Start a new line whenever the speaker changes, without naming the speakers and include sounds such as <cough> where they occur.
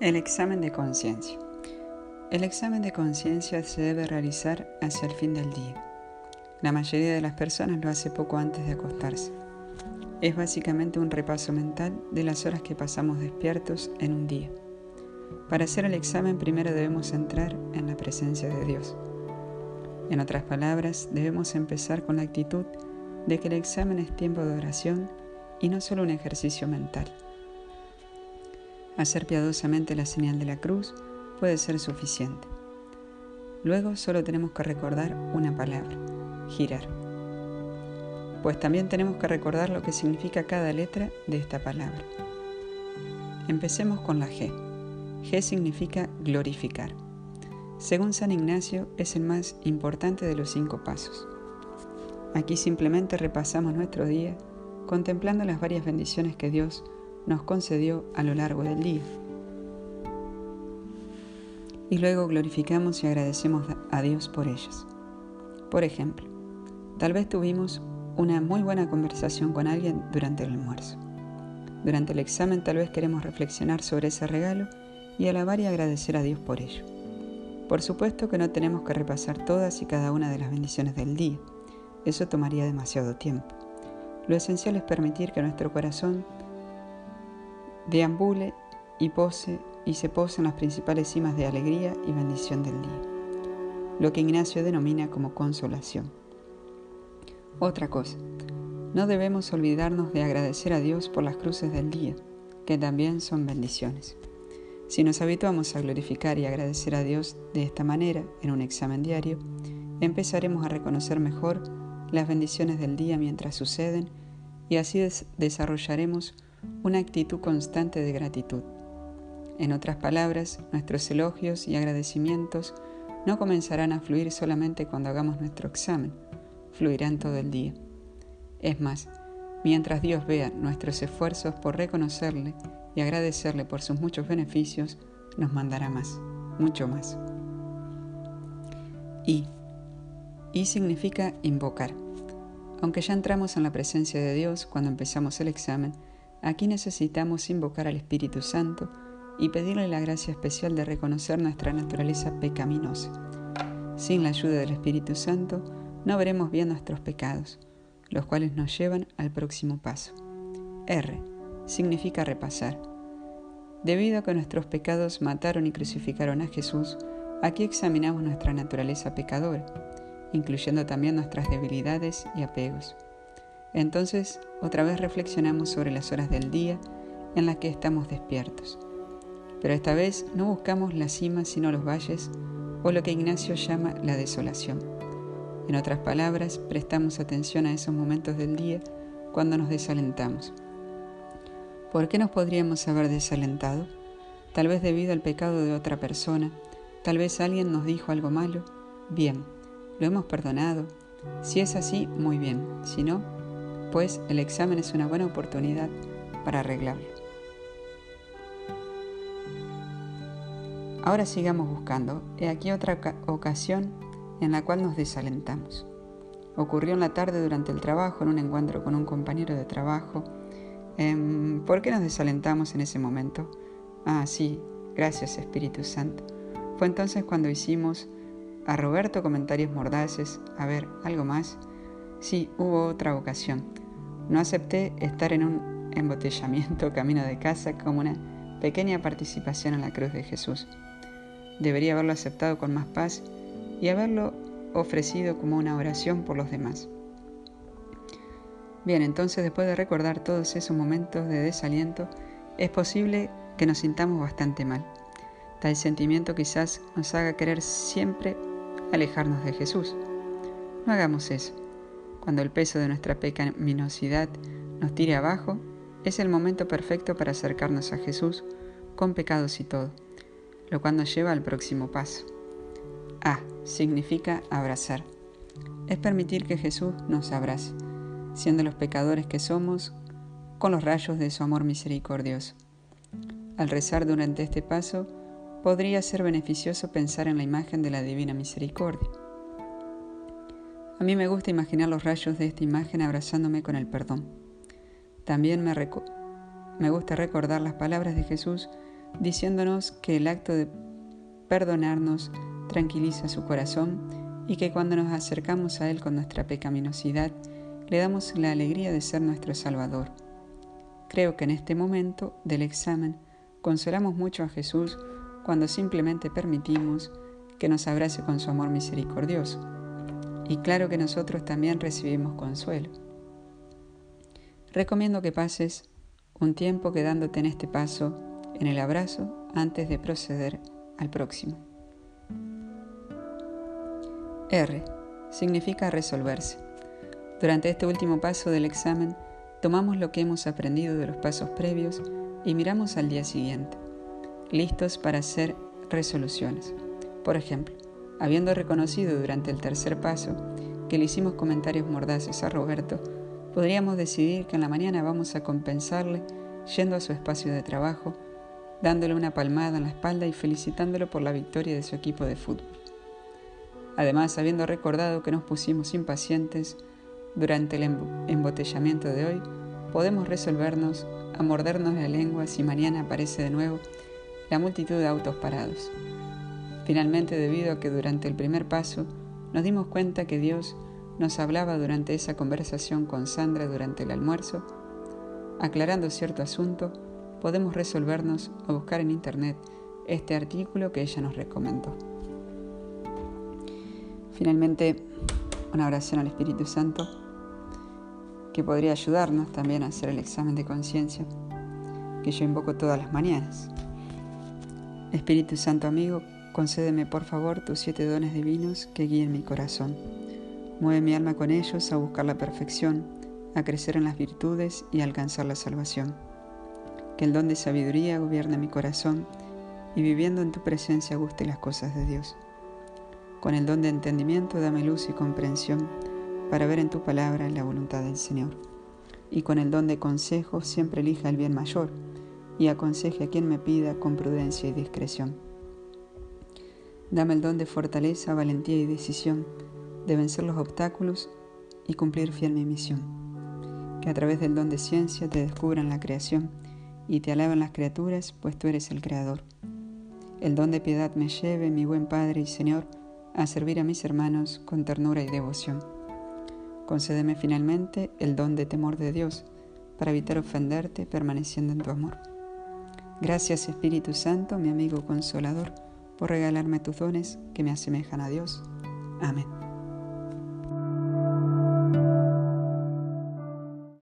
El examen de conciencia. El examen de conciencia se debe realizar hacia el fin del día. La mayoría de las personas lo hace poco antes de acostarse. Es básicamente un repaso mental de las horas que pasamos despiertos en un día. Para hacer el examen primero debemos entrar en la presencia de Dios. En otras palabras, debemos empezar con la actitud de que el examen es tiempo de oración y no solo un ejercicio mental. Hacer piadosamente la señal de la cruz puede ser suficiente. Luego solo tenemos que recordar una palabra, girar. Pues también tenemos que recordar lo que significa cada letra de esta palabra. Empecemos con la G. G significa glorificar. Según San Ignacio, es el más importante de los cinco pasos. Aquí simplemente repasamos nuestro día contemplando las varias bendiciones que Dios nos concedió a lo largo del día. Y luego glorificamos y agradecemos a Dios por ellas. Por ejemplo, tal vez tuvimos una muy buena conversación con alguien durante el almuerzo. Durante el examen tal vez queremos reflexionar sobre ese regalo y alabar y agradecer a Dios por ello. Por supuesto que no tenemos que repasar todas y cada una de las bendiciones del día. Eso tomaría demasiado tiempo. Lo esencial es permitir que nuestro corazón deambule y pose y se pose en las principales cimas de alegría y bendición del día, lo que Ignacio denomina como consolación. Otra cosa, no debemos olvidarnos de agradecer a Dios por las cruces del día, que también son bendiciones. Si nos habituamos a glorificar y agradecer a Dios de esta manera en un examen diario, empezaremos a reconocer mejor las bendiciones del día mientras suceden y así desarrollaremos una actitud constante de gratitud. En otras palabras, nuestros elogios y agradecimientos no comenzarán a fluir solamente cuando hagamos nuestro examen, fluirán todo el día. Es más, mientras Dios vea nuestros esfuerzos por reconocerle y agradecerle por sus muchos beneficios, nos mandará más, mucho más. Y. Y significa invocar. Aunque ya entramos en la presencia de Dios cuando empezamos el examen, Aquí necesitamos invocar al Espíritu Santo y pedirle la gracia especial de reconocer nuestra naturaleza pecaminosa. Sin la ayuda del Espíritu Santo no veremos bien nuestros pecados, los cuales nos llevan al próximo paso. R. Significa repasar. Debido a que nuestros pecados mataron y crucificaron a Jesús, aquí examinamos nuestra naturaleza pecadora, incluyendo también nuestras debilidades y apegos. Entonces, otra vez reflexionamos sobre las horas del día en las que estamos despiertos. Pero esta vez no buscamos la cima sino los valles o lo que Ignacio llama la desolación. En otras palabras, prestamos atención a esos momentos del día cuando nos desalentamos. ¿Por qué nos podríamos haber desalentado? Tal vez debido al pecado de otra persona, tal vez alguien nos dijo algo malo. Bien, lo hemos perdonado. Si es así, muy bien. Si no, pues el examen es una buena oportunidad para arreglarlo. Ahora sigamos buscando. He aquí otra ocasión en la cual nos desalentamos. Ocurrió en la tarde durante el trabajo, en un encuentro con un compañero de trabajo. Em, ¿Por qué nos desalentamos en ese momento? Ah, sí, gracias Espíritu Santo. Fue entonces cuando hicimos a Roberto comentarios mordaces. A ver, ¿algo más? Sí, hubo otra ocasión. No acepté estar en un embotellamiento <laughs> camino de casa como una pequeña participación en la cruz de Jesús. Debería haberlo aceptado con más paz y haberlo ofrecido como una oración por los demás. Bien, entonces después de recordar todos esos momentos de desaliento, es posible que nos sintamos bastante mal. Tal sentimiento quizás nos haga querer siempre alejarnos de Jesús. No hagamos eso. Cuando el peso de nuestra pecaminosidad nos tire abajo, es el momento perfecto para acercarnos a Jesús con pecados y todo, lo cual nos lleva al próximo paso. A significa abrazar. Es permitir que Jesús nos abrace, siendo los pecadores que somos, con los rayos de su amor misericordioso. Al rezar durante este paso, podría ser beneficioso pensar en la imagen de la Divina Misericordia a mí me gusta imaginar los rayos de esta imagen abrazándome con el perdón. También me, me gusta recordar las palabras de Jesús diciéndonos que el acto de perdonarnos tranquiliza su corazón y que cuando nos acercamos a Él con nuestra pecaminosidad, le damos la alegría de ser nuestro Salvador. Creo que en este momento del examen consolamos mucho a Jesús cuando simplemente permitimos que nos abrace con su amor misericordioso. Y claro que nosotros también recibimos consuelo. Recomiendo que pases un tiempo quedándote en este paso, en el abrazo, antes de proceder al próximo. R. Significa resolverse. Durante este último paso del examen, tomamos lo que hemos aprendido de los pasos previos y miramos al día siguiente, listos para hacer resoluciones. Por ejemplo, habiendo reconocido durante el tercer paso que le hicimos comentarios mordaces a Roberto, podríamos decidir que en la mañana vamos a compensarle yendo a su espacio de trabajo, dándole una palmada en la espalda y felicitándolo por la victoria de su equipo de fútbol. Además, habiendo recordado que nos pusimos impacientes durante el embotellamiento de hoy, podemos resolvernos a mordernos la lengua si mañana aparece de nuevo la multitud de autos parados. Finalmente, debido a que durante el primer paso nos dimos cuenta que Dios nos hablaba durante esa conversación con Sandra durante el almuerzo, aclarando cierto asunto, podemos resolvernos a buscar en Internet este artículo que ella nos recomendó. Finalmente, una oración al Espíritu Santo que podría ayudarnos también a hacer el examen de conciencia que yo invoco todas las mañanas. Espíritu Santo amigo, concédeme por favor tus siete dones divinos que guíen mi corazón. Mueve mi alma con ellos a buscar la perfección, a crecer en las virtudes y a alcanzar la salvación. Que el don de sabiduría gobierne mi corazón y viviendo en tu presencia guste las cosas de Dios. Con el don de entendimiento dame luz y comprensión para ver en tu palabra la voluntad del Señor. Y con el don de consejo siempre elija el bien mayor y aconseje a quien me pida con prudencia y discreción. Dame el don de fortaleza, valentía y decisión de vencer los obstáculos y cumplir fiel mi misión. Que a través del don de ciencia te descubran la creación y te alaben las criaturas, pues tú eres el Creador. El don de piedad me lleve, mi buen Padre y Señor, a servir a mis hermanos con ternura y devoción. Concédeme finalmente el don de temor de Dios, para evitar ofenderte permaneciendo en tu amor. Gracias Espíritu Santo, mi amigo consolador, por regalarme tus dones que me asemejan a Dios. Amén.